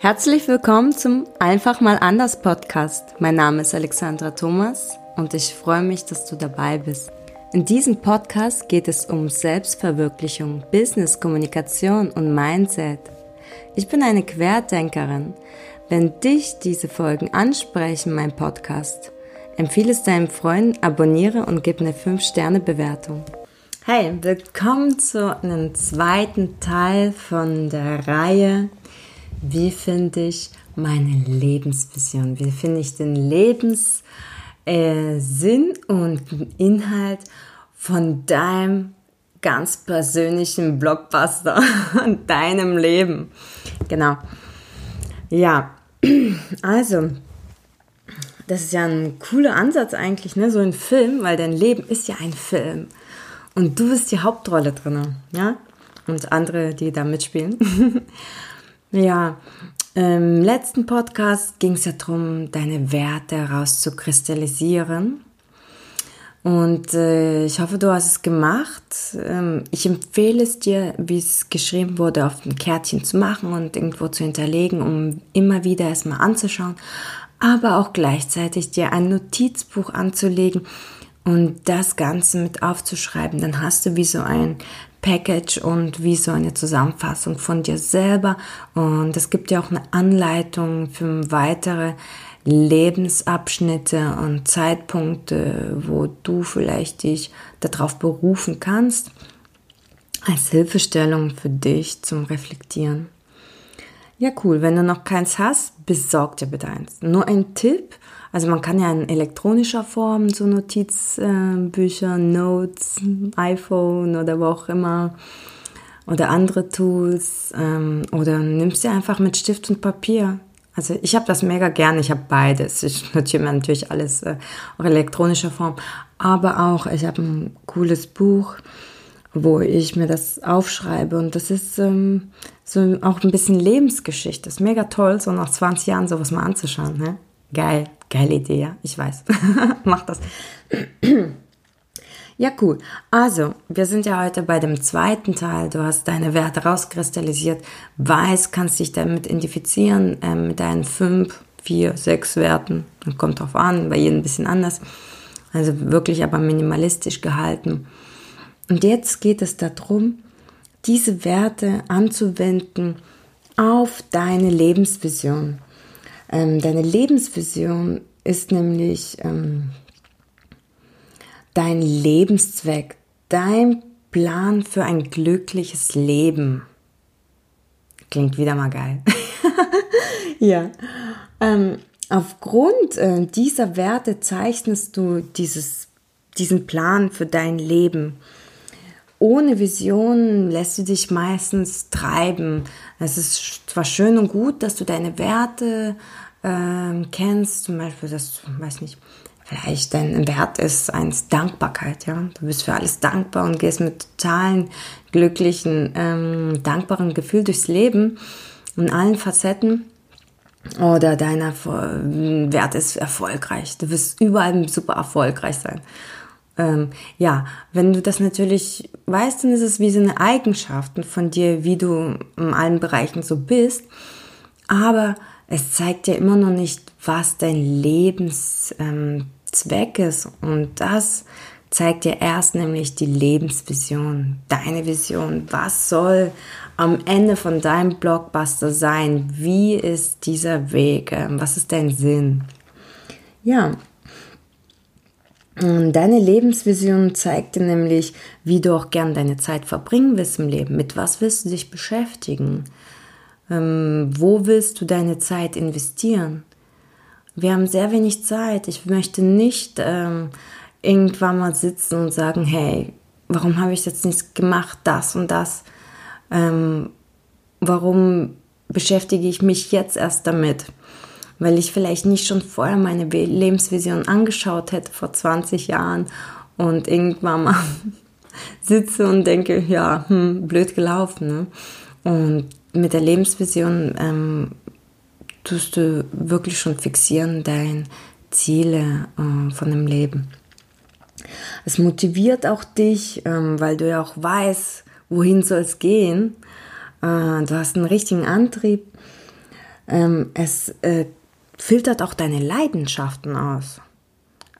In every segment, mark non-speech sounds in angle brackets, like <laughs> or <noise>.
Herzlich willkommen zum Einfach mal anders Podcast. Mein Name ist Alexandra Thomas und ich freue mich, dass du dabei bist. In diesem Podcast geht es um Selbstverwirklichung, Business, Kommunikation und Mindset. Ich bin eine Querdenkerin. Wenn dich diese Folgen ansprechen, mein Podcast, empfehle es deinem Freund, abonniere und gib eine 5-Sterne-Bewertung. Hey, willkommen zu einem zweiten Teil von der Reihe wie finde ich meine Lebensvision, wie finde ich den Lebenssinn äh, und Inhalt von deinem ganz persönlichen Blockbuster <laughs> und deinem Leben. Genau. Ja, <clears throat> also, das ist ja ein cooler Ansatz eigentlich, ne? so ein Film, weil dein Leben ist ja ein Film. Und du bist die Hauptrolle drin, ja? Und andere, die da mitspielen. <laughs> Ja, im letzten Podcast ging es ja darum, deine Werte herauszukristallisieren. Und äh, ich hoffe, du hast es gemacht. Ähm, ich empfehle es dir, wie es geschrieben wurde, auf ein Kärtchen zu machen und irgendwo zu hinterlegen, um immer wieder erstmal anzuschauen. Aber auch gleichzeitig dir ein Notizbuch anzulegen und das Ganze mit aufzuschreiben. Dann hast du wie so ein Package und wie so eine Zusammenfassung von dir selber. Und es gibt ja auch eine Anleitung für weitere Lebensabschnitte und Zeitpunkte, wo du vielleicht dich darauf berufen kannst, als Hilfestellung für dich zum Reflektieren. Ja, cool. Wenn du noch keins hast, besorg dir bitte eins. Nur ein Tipp. Also man kann ja in elektronischer Form so Notizbücher, äh, Notes, iPhone oder wo auch immer oder andere Tools ähm, oder nimmst dir einfach mit Stift und Papier. Also ich habe das mega gern, ich habe beides. Ich <laughs> notiere mir natürlich alles äh, auch elektronischer Form, aber auch ich habe ein cooles Buch, wo ich mir das aufschreibe und das ist ähm, so auch ein bisschen Lebensgeschichte. Das ist mega toll, so nach 20 Jahren sowas mal anzuschauen. Ne? Geil, geile Idee, ja, ich weiß. <laughs> Mach das. <clears throat> ja, cool. Also, wir sind ja heute bei dem zweiten Teil. Du hast deine Werte rauskristallisiert, weiß, kannst dich damit identifizieren äh, mit deinen fünf, vier, sechs Werten. Kommt drauf an, bei jedem ein bisschen anders. Also wirklich aber minimalistisch gehalten. Und jetzt geht es darum, diese Werte anzuwenden auf deine Lebensvision. Ähm, deine Lebensvision ist nämlich ähm, dein Lebenszweck, dein Plan für ein glückliches Leben. Klingt wieder mal geil. <laughs> ja. Ähm, aufgrund äh, dieser Werte zeichnest du dieses, diesen Plan für dein Leben ohne Vision lässt du dich meistens treiben. Es ist zwar schön und gut, dass du deine Werte äh, kennst, zum Beispiel, dass du, weiß nicht, vielleicht dein Wert ist eins Dankbarkeit, ja. Du bist für alles dankbar und gehst mit totalen, glücklichen, ähm, dankbaren Gefühl durchs Leben in allen Facetten. Oder dein Wert ist erfolgreich. Du wirst überall super erfolgreich sein. Ähm, ja, wenn du das natürlich weißt, dann ist es wie so eine Eigenschaft von dir, wie du in allen Bereichen so bist. Aber es zeigt dir immer noch nicht, was dein Lebenszweck ähm, ist. Und das zeigt dir erst nämlich die Lebensvision, deine Vision. Was soll am Ende von deinem Blockbuster sein? Wie ist dieser Weg? Ähm, was ist dein Sinn? Ja, Deine Lebensvision zeigt dir nämlich, wie du auch gern deine Zeit verbringen willst im Leben. Mit was willst du dich beschäftigen? Ähm, wo willst du deine Zeit investieren? Wir haben sehr wenig Zeit. Ich möchte nicht ähm, irgendwann mal sitzen und sagen, hey, warum habe ich jetzt nicht gemacht, das und das? Ähm, warum beschäftige ich mich jetzt erst damit? Weil ich vielleicht nicht schon vorher meine Lebensvision angeschaut hätte vor 20 Jahren und irgendwann mal <laughs> sitze und denke, ja, hm, blöd gelaufen. Ne? Und mit der Lebensvision ähm, tust du wirklich schon fixieren deine Ziele äh, von dem Leben. Es motiviert auch dich, ähm, weil du ja auch weißt, wohin soll es gehen. Äh, du hast einen richtigen Antrieb ähm, es äh, filtert auch deine Leidenschaften aus.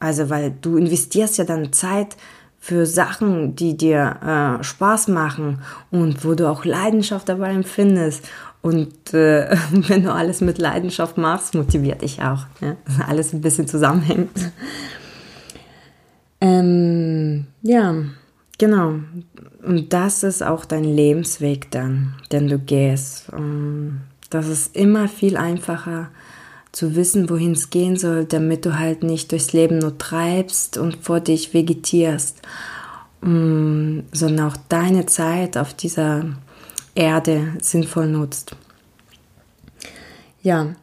Also, weil du investierst ja dann Zeit für Sachen, die dir äh, Spaß machen und wo du auch Leidenschaft dabei empfindest. Und äh, <laughs> wenn du alles mit Leidenschaft machst, motiviert dich auch. Ja? Alles ein bisschen zusammenhängt. Ähm, ja, genau. Und das ist auch dein Lebensweg dann, den du gehst. Und das ist immer viel einfacher zu wissen, wohin es gehen soll, damit du halt nicht durchs Leben nur treibst und vor dich vegetierst, mm, sondern auch deine Zeit auf dieser Erde sinnvoll nutzt. Ja,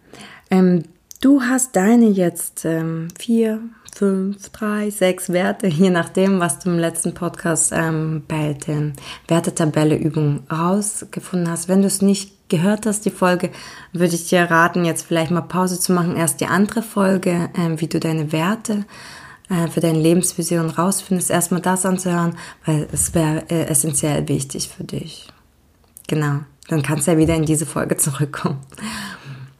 ähm, du hast deine jetzt ähm, vier, fünf, drei, sechs Werte, je nachdem, was du im letzten Podcast ähm, bei den Wertetabelle-Übungen rausgefunden hast. Wenn du es nicht gehört hast, die Folge, würde ich dir raten, jetzt vielleicht mal Pause zu machen, erst die andere Folge, äh, wie du deine Werte äh, für deine Lebensvision rausfindest, erstmal das anzuhören, weil es wäre äh, essentiell wichtig für dich. Genau, dann kannst du ja wieder in diese Folge <laughs> zurückkommen.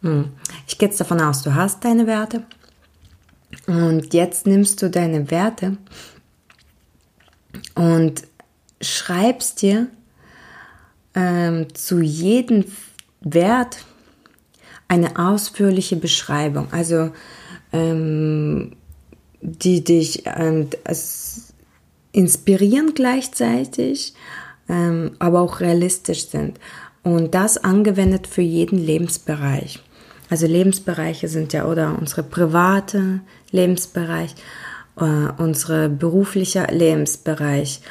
Hm. Ich gehe jetzt davon aus, du hast deine Werte und jetzt nimmst du deine Werte und schreibst dir ähm, zu jedem Wert eine ausführliche Beschreibung, also ähm, die dich ähm, inspirieren gleichzeitig, ähm, aber auch realistisch sind. Und das angewendet für jeden Lebensbereich. Also Lebensbereiche sind ja oder unsere private Lebensbereich, äh, unsere berufliche Lebensbereich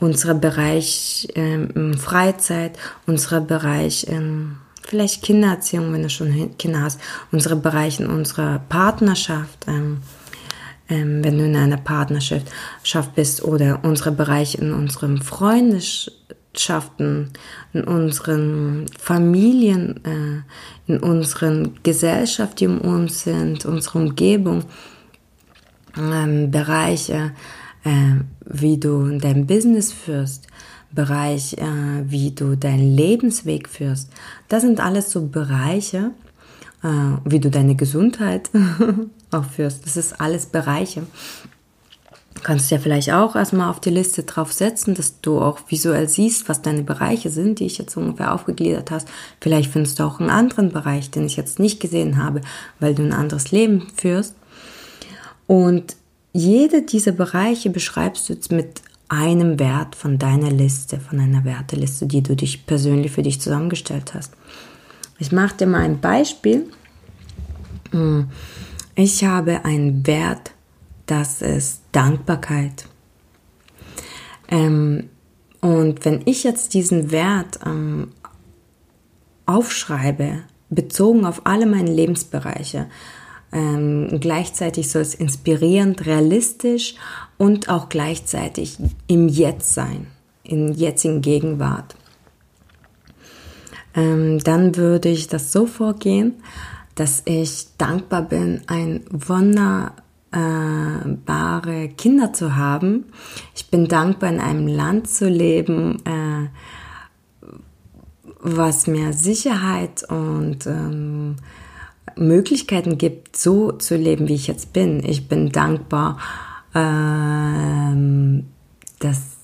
unser Bereich ähm, Freizeit, unser Bereich ähm, vielleicht Kindererziehung, wenn du schon Kinder hast, unsere Bereich in unserer Partnerschaft, ähm, ähm, wenn du in einer Partnerschaft bist oder unsere Bereich in unseren Freundschaften, in unseren Familien, äh, in unseren Gesellschaft, die um uns sind, unsere Umgebung, ähm, Bereiche, äh, wie du dein Business führst, Bereich, äh, wie du deinen Lebensweg führst. Das sind alles so Bereiche, wie du deine Gesundheit <laughs> auch führst. Das ist alles Bereiche. Du kannst ja vielleicht auch erstmal auf die Liste drauf setzen, dass du auch visuell siehst, was deine Bereiche sind, die ich jetzt ungefähr aufgegliedert hast. Vielleicht findest du auch einen anderen Bereich, den ich jetzt nicht gesehen habe, weil du ein anderes Leben führst. Und jede dieser Bereiche beschreibst du jetzt mit einem Wert von deiner Liste, von einer Werteliste, die du dich persönlich für dich zusammengestellt hast. Ich mache dir mal ein Beispiel. Hm, ich habe einen Wert, das ist Dankbarkeit. Ähm, und wenn ich jetzt diesen Wert ähm, aufschreibe, bezogen auf alle meine Lebensbereiche, ähm, gleichzeitig soll es inspirierend, realistisch und auch gleichzeitig im Jetzt sein, in jetzigen Gegenwart. Ähm, dann würde ich das so vorgehen, dass ich dankbar bin, ein wunderbare Kinder zu haben. Ich bin dankbar, in einem Land zu leben, äh, was mir Sicherheit und ähm, Möglichkeiten gibt, so zu leben, wie ich jetzt bin. Ich bin dankbar, ähm, dass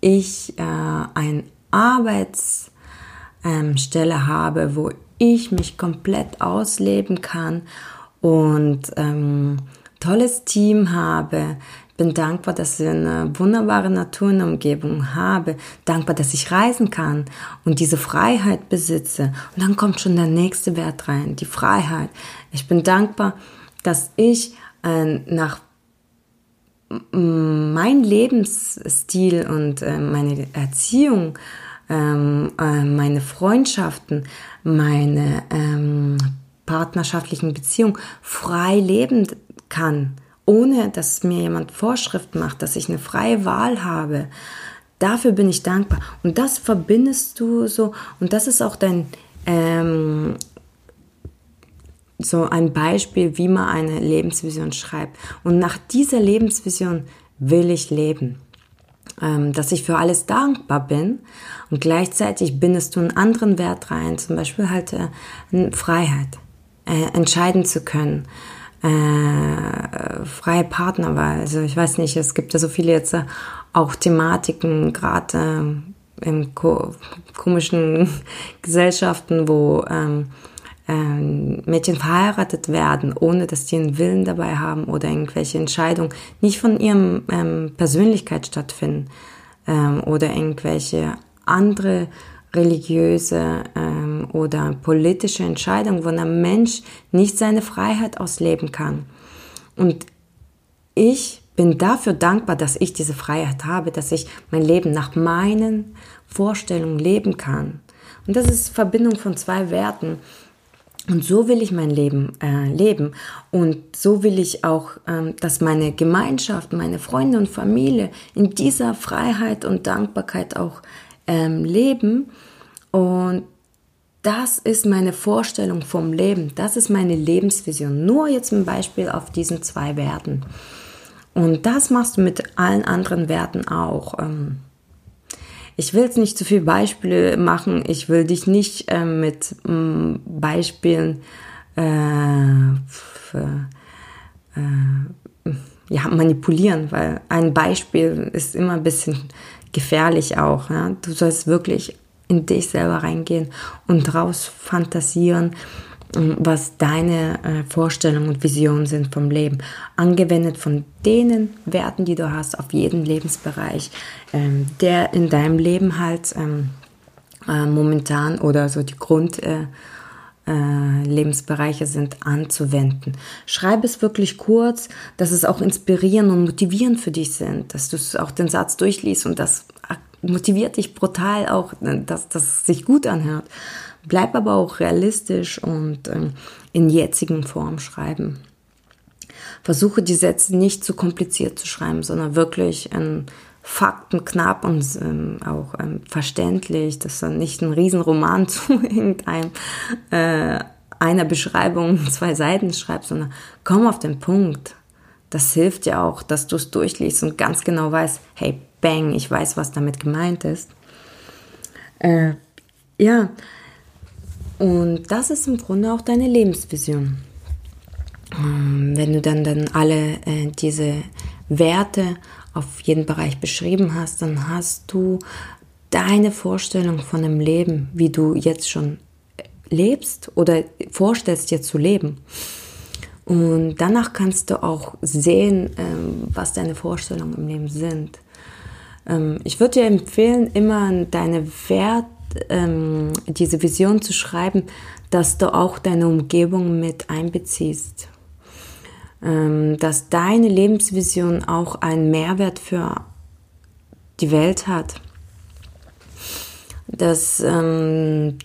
ich äh, eine Arbeitsstelle ähm, habe, wo ich mich komplett ausleben kann und ähm, tolles Team habe, bin dankbar, dass ich eine wunderbare Natur in der Umgebung habe, dankbar, dass ich reisen kann und diese Freiheit besitze. Und dann kommt schon der nächste Wert rein, die Freiheit. Ich bin dankbar, dass ich äh, nach mein Lebensstil und äh, meine Erziehung, ähm, äh, meine Freundschaften, meine ähm, partnerschaftlichen Beziehungen frei leben kann ohne dass mir jemand Vorschrift macht, dass ich eine freie Wahl habe. Dafür bin ich dankbar. Und das verbindest du so. Und das ist auch dein, ähm, so ein Beispiel, wie man eine Lebensvision schreibt. Und nach dieser Lebensvision will ich leben. ähm, dass ich für alles dankbar bin und gleichzeitig bindest du einen anderen Wert rein, zum Beispiel halt äh, Freiheit, äh, entscheiden zu können, äh, freie Partnerwahl. Also ich weiß nicht, es gibt ja so viele jetzt äh, auch Thematiken, gerade äh, in ko komischen <laughs> Gesellschaften, wo ähm, ähm, Mädchen verheiratet werden, ohne dass die einen Willen dabei haben oder irgendwelche Entscheidungen nicht von ihrem ähm, Persönlichkeit stattfinden ähm, oder irgendwelche andere religiöse ähm, oder politische Entscheidungen, wo ein Mensch nicht seine Freiheit ausleben kann. Und ich bin dafür dankbar, dass ich diese Freiheit habe, dass ich mein Leben nach meinen Vorstellungen leben kann. Und das ist Verbindung von zwei Werten. Und so will ich mein Leben äh, leben. Und so will ich auch, ähm, dass meine Gemeinschaft, meine Freunde und Familie in dieser Freiheit und Dankbarkeit auch ähm, leben. Und das ist meine Vorstellung vom Leben. Das ist meine Lebensvision. Nur jetzt ein Beispiel auf diesen zwei Werten. Und das machst du mit allen anderen Werten auch. Ähm, ich will jetzt nicht zu viele Beispiele machen. Ich will dich nicht äh, mit ähm, Beispielen äh, für, äh, ja, manipulieren, weil ein Beispiel ist immer ein bisschen gefährlich auch. Ja? Du sollst wirklich in dich selber reingehen und draus fantasieren was deine äh, Vorstellungen und Visionen sind vom Leben, angewendet von denen Werten, die du hast auf jeden Lebensbereich, ähm, der in deinem Leben halt ähm, äh, momentan oder so die Grund äh, Lebensbereiche sind anzuwenden. Schreib es wirklich kurz, dass es auch inspirierend und motivierend für dich sind, dass du auch den Satz durchliest und das motiviert dich brutal auch, dass das sich gut anhört. Bleib aber auch realistisch und ähm, in jetzigen Form schreiben. Versuche die Sätze nicht zu kompliziert zu schreiben, sondern wirklich ähm, faktenknapp und ähm, auch ähm, verständlich, dass du nicht ein Riesenroman <laughs> zu irgendeinem äh, einer Beschreibung <laughs> zwei Seiten schreibst, sondern komm auf den Punkt. Das hilft ja auch, dass du es durchliest und ganz genau weißt, hey, bang, ich weiß, was damit gemeint ist. Äh, ja, und das ist im Grunde auch deine Lebensvision. Ähm, wenn du dann, dann alle äh, diese Werte auf jeden Bereich beschrieben hast, dann hast du deine Vorstellung von dem Leben, wie du jetzt schon lebst oder vorstellst, jetzt zu leben. Und danach kannst du auch sehen, ähm, was deine Vorstellungen im Leben sind. Ähm, ich würde dir empfehlen, immer deine Werte ähm, diese Vision zu schreiben, dass du auch deine Umgebung mit einbeziehst. Ähm, dass deine Lebensvision auch einen Mehrwert für die Welt hat. Dass ähm,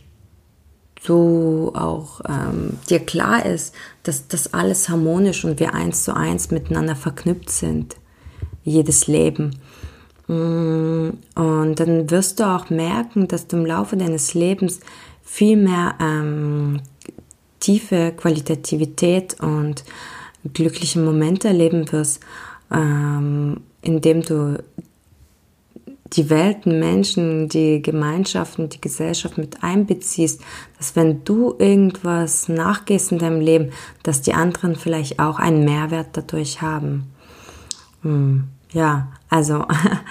du auch ähm, dir klar ist, dass das alles harmonisch und wir eins zu eins miteinander verknüpft sind. Jedes Leben. Mm, und dann wirst du auch merken, dass du im Laufe deines Lebens viel mehr ähm, tiefe Qualitativität und glückliche Momente erleben wirst, ähm, indem du die Welten, Menschen, die Gemeinschaften, die Gesellschaft mit einbeziehst, dass wenn du irgendwas nachgehst in deinem Leben, dass die anderen vielleicht auch einen Mehrwert dadurch haben. Hm. Ja, also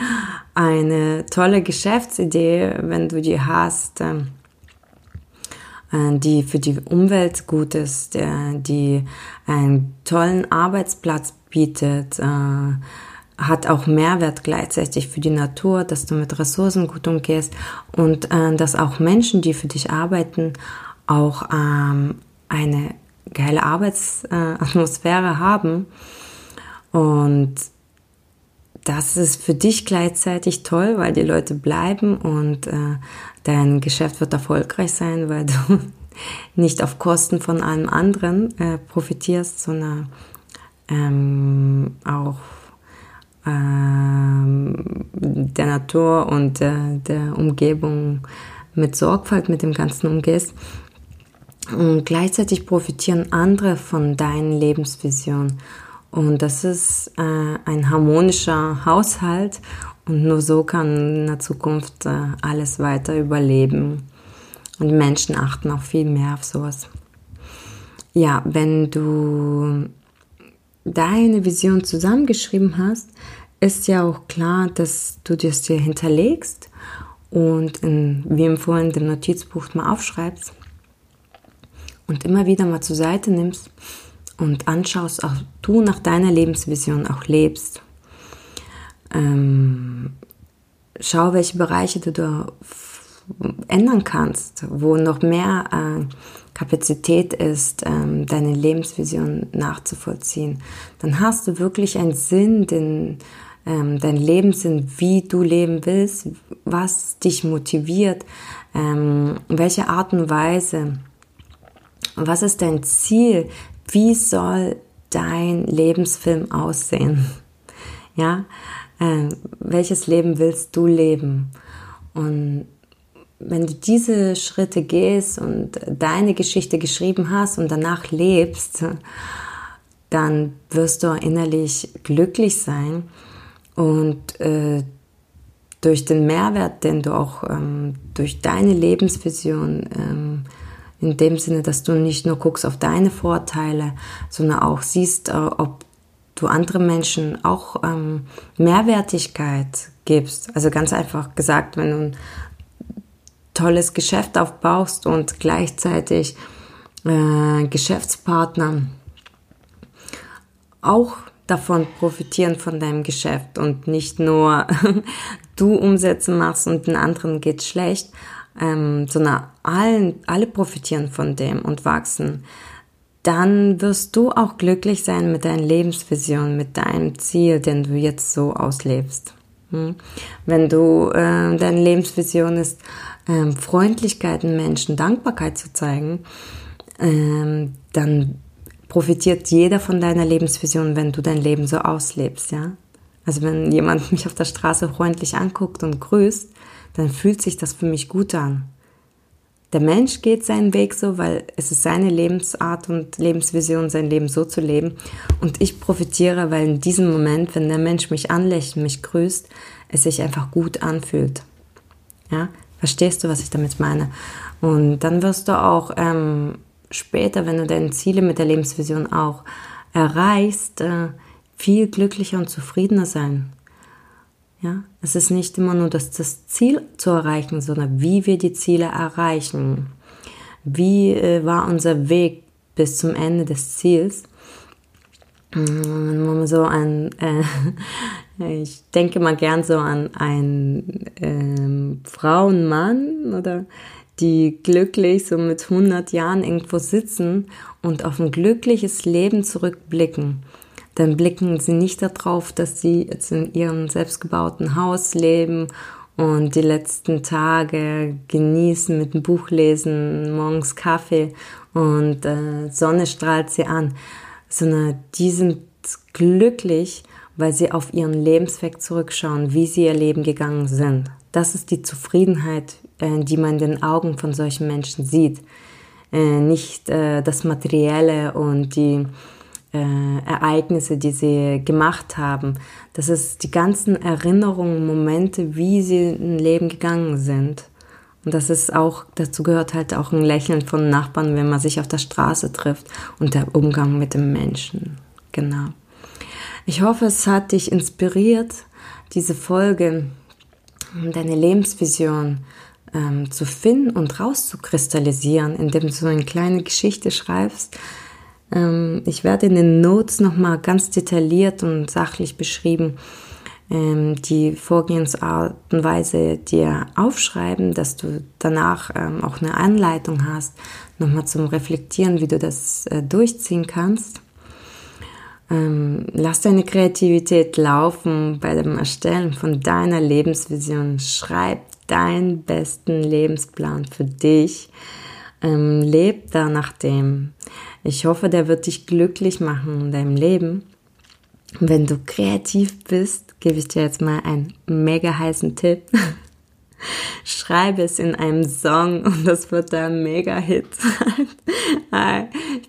<laughs> eine tolle Geschäftsidee, wenn du die hast, ähm, äh, die für die Umwelt gut ist, die einen tollen Arbeitsplatz bietet, äh, hat auch Mehrwert gleichzeitig für die Natur, dass du mit Ressourcen gut umgehst und äh, dass auch Menschen, die für dich arbeiten, auch ähm, eine geile Arbeitsatmosphäre haben. Und das ist für dich gleichzeitig toll, weil die Leute bleiben und äh, dein Geschäft wird erfolgreich sein, weil du <laughs> nicht auf Kosten von allem anderen äh, profitierst, sondern ähm, auch ähm, der Natur und äh, der Umgebung mit Sorgfalt mit dem Ganzen umgehst. Und gleichzeitig profitieren andere von deinen Lebensvisionen Und das ist äh, ein harmonischer Haushalt und nur so kann in der Zukunft äh, alles weiter überleben. Und Menschen achten auch viel mehr auf sowas. Ja, wenn du deine Vision zusammengeschrieben hast, ist ja auch klar, dass du das dir hinterlegst und in, wie empfohlen dem Notizbuch mal aufschreibst und immer wieder mal zur Seite nimmst und anschaust, auch du nach deiner Lebensvision auch lebst. Ähm, schau, welche Bereiche du da ändern kannst, wo noch mehr äh, Kapazität ist, ähm, deine Lebensvision nachzuvollziehen. Dann hast du wirklich einen Sinn, den, ähm, dein Lebenssinn, wie du leben willst, was dich motiviert, ähm, welche Art und Weise, was ist dein Ziel, wie soll dein Lebensfilm aussehen? Ja, äh, welches Leben willst du leben? Und wenn du diese Schritte gehst und deine Geschichte geschrieben hast und danach lebst, dann wirst du innerlich glücklich sein und äh, durch den Mehrwert, den du auch ähm, durch deine Lebensvision, ähm, in dem Sinne, dass du nicht nur guckst auf deine Vorteile, sondern auch siehst, äh, ob du anderen Menschen auch ähm, Mehrwertigkeit gibst. Also ganz einfach gesagt, wenn du ein tolles Geschäft aufbaust und gleichzeitig äh, Geschäftspartner auch davon profitieren von deinem Geschäft und nicht nur <laughs> du Umsätze machst und den anderen geht schlecht, ähm, sondern allen, alle profitieren von dem und wachsen, dann wirst du auch glücklich sein mit deiner Lebensvision, mit deinem Ziel, den du jetzt so auslebst. Hm? Wenn du äh, deine Lebensvision ist, ähm, Freundlichkeit in Menschen, Dankbarkeit zu zeigen, ähm, dann profitiert jeder von deiner Lebensvision, wenn du dein Leben so auslebst, ja. Also wenn jemand <laughs> mich auf der Straße freundlich anguckt und grüßt, dann fühlt sich das für mich gut an. Der Mensch geht seinen Weg so, weil es ist seine Lebensart und Lebensvision, sein Leben so zu leben. Und ich profitiere, weil in diesem Moment, wenn der Mensch mich anlächelt, mich grüßt, es sich einfach gut anfühlt. Ja, Verstehst du, was ich damit meine? Und dann wirst du auch ähm, später, wenn du deine Ziele mit der Lebensvision auch erreichst, äh, viel glücklicher und zufriedener sein. Ja, es ist nicht immer nur das, das Ziel zu erreichen, sondern wie wir die Ziele erreichen. Wie äh, war unser Weg bis zum Ende des Ziels? Wenn man so an, äh, <laughs> ich denke mal gern so an einen ähm, Frau und Mann oder die glücklich so mit 100 Jahren irgendwo sitzen und auf ein glückliches Leben zurückblicken. Dann blicken sie nicht darauf, dass sie jetzt in ihrem selbstgebauten Haus leben und die letzten Tage genießen mit dem Buch lesen, morgens Kaffee und äh, Sonne strahlt sie an, sondern die sind glücklich, weil sie auf ihren Lebensweg zurückschauen, wie sie ihr Leben gegangen sind. Das ist die Zufriedenheit, äh, die man in den Augen von solchen Menschen sieht. Äh, nicht äh, das Materielle und die Ereignisse, die sie gemacht haben. Das ist die ganzen Erinnerungen, Momente, wie sie im Leben gegangen sind. Und das ist auch, dazu gehört halt auch ein Lächeln von Nachbarn, wenn man sich auf der Straße trifft und der Umgang mit dem Menschen. Genau. Ich hoffe, es hat dich inspiriert, diese Folge, deine Lebensvision ähm, zu finden und rauszukristallisieren, indem du so eine kleine Geschichte schreibst. Ähm, ich werde in den Notes nochmal ganz detailliert und sachlich beschrieben, ähm, die Vorgehensart und Weise dir aufschreiben, dass du danach ähm, auch eine Anleitung hast, nochmal zum Reflektieren, wie du das äh, durchziehen kannst. Ähm, lass deine Kreativität laufen bei dem Erstellen von deiner Lebensvision. Schreib deinen besten Lebensplan für dich. Ähm, leb da nach dem. Ich hoffe, der wird dich glücklich machen in deinem Leben. Wenn du kreativ bist, gebe ich dir jetzt mal einen mega heißen Tipp. <laughs> Schreibe es in einem Song und das wird ein Mega-Hit. <laughs>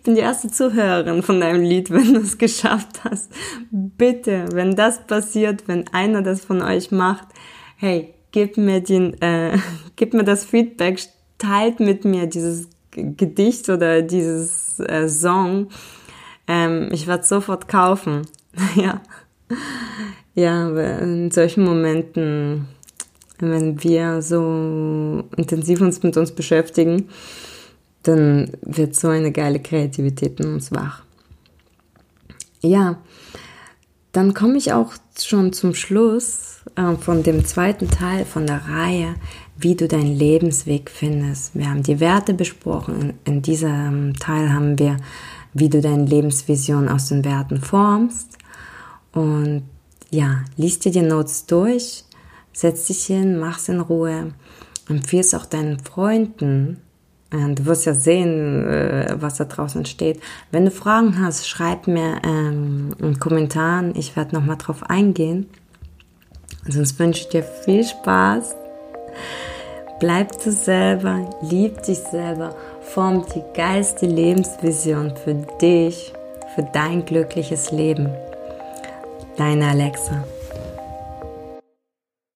bin die erste Zuhörerin von deinem Lied, wenn du es geschafft hast. Bitte, wenn das passiert, wenn einer das von euch macht, hey, gib mir den, äh, <laughs> gib mir das Feedback, teilt mit mir dieses Gedicht oder dieses äh, Song. Ähm, ich werde sofort kaufen. <laughs> ja. Ja, in solchen Momenten, wenn wir so intensiv uns mit uns beschäftigen, dann wird so eine geile Kreativität in uns wach. Ja, dann komme ich auch schon zum Schluss äh, von dem zweiten Teil von der Reihe, wie du deinen Lebensweg findest. Wir haben die Werte besprochen. In diesem Teil haben wir, wie du deine Lebensvision aus den Werten formst. Und ja, liest dir die Notes durch, setz dich hin, mach's in Ruhe, empfiehlst auch deinen Freunden, Du wirst ja sehen, äh, was da draußen steht. Wenn du Fragen hast, schreib mir ähm, einen Kommentar. Ich werde nochmal drauf eingehen. Sonst wünsche ich dir viel Spaß. Bleib du selber, lieb dich selber, form die geilste Lebensvision für dich, für dein glückliches Leben. Deine Alexa.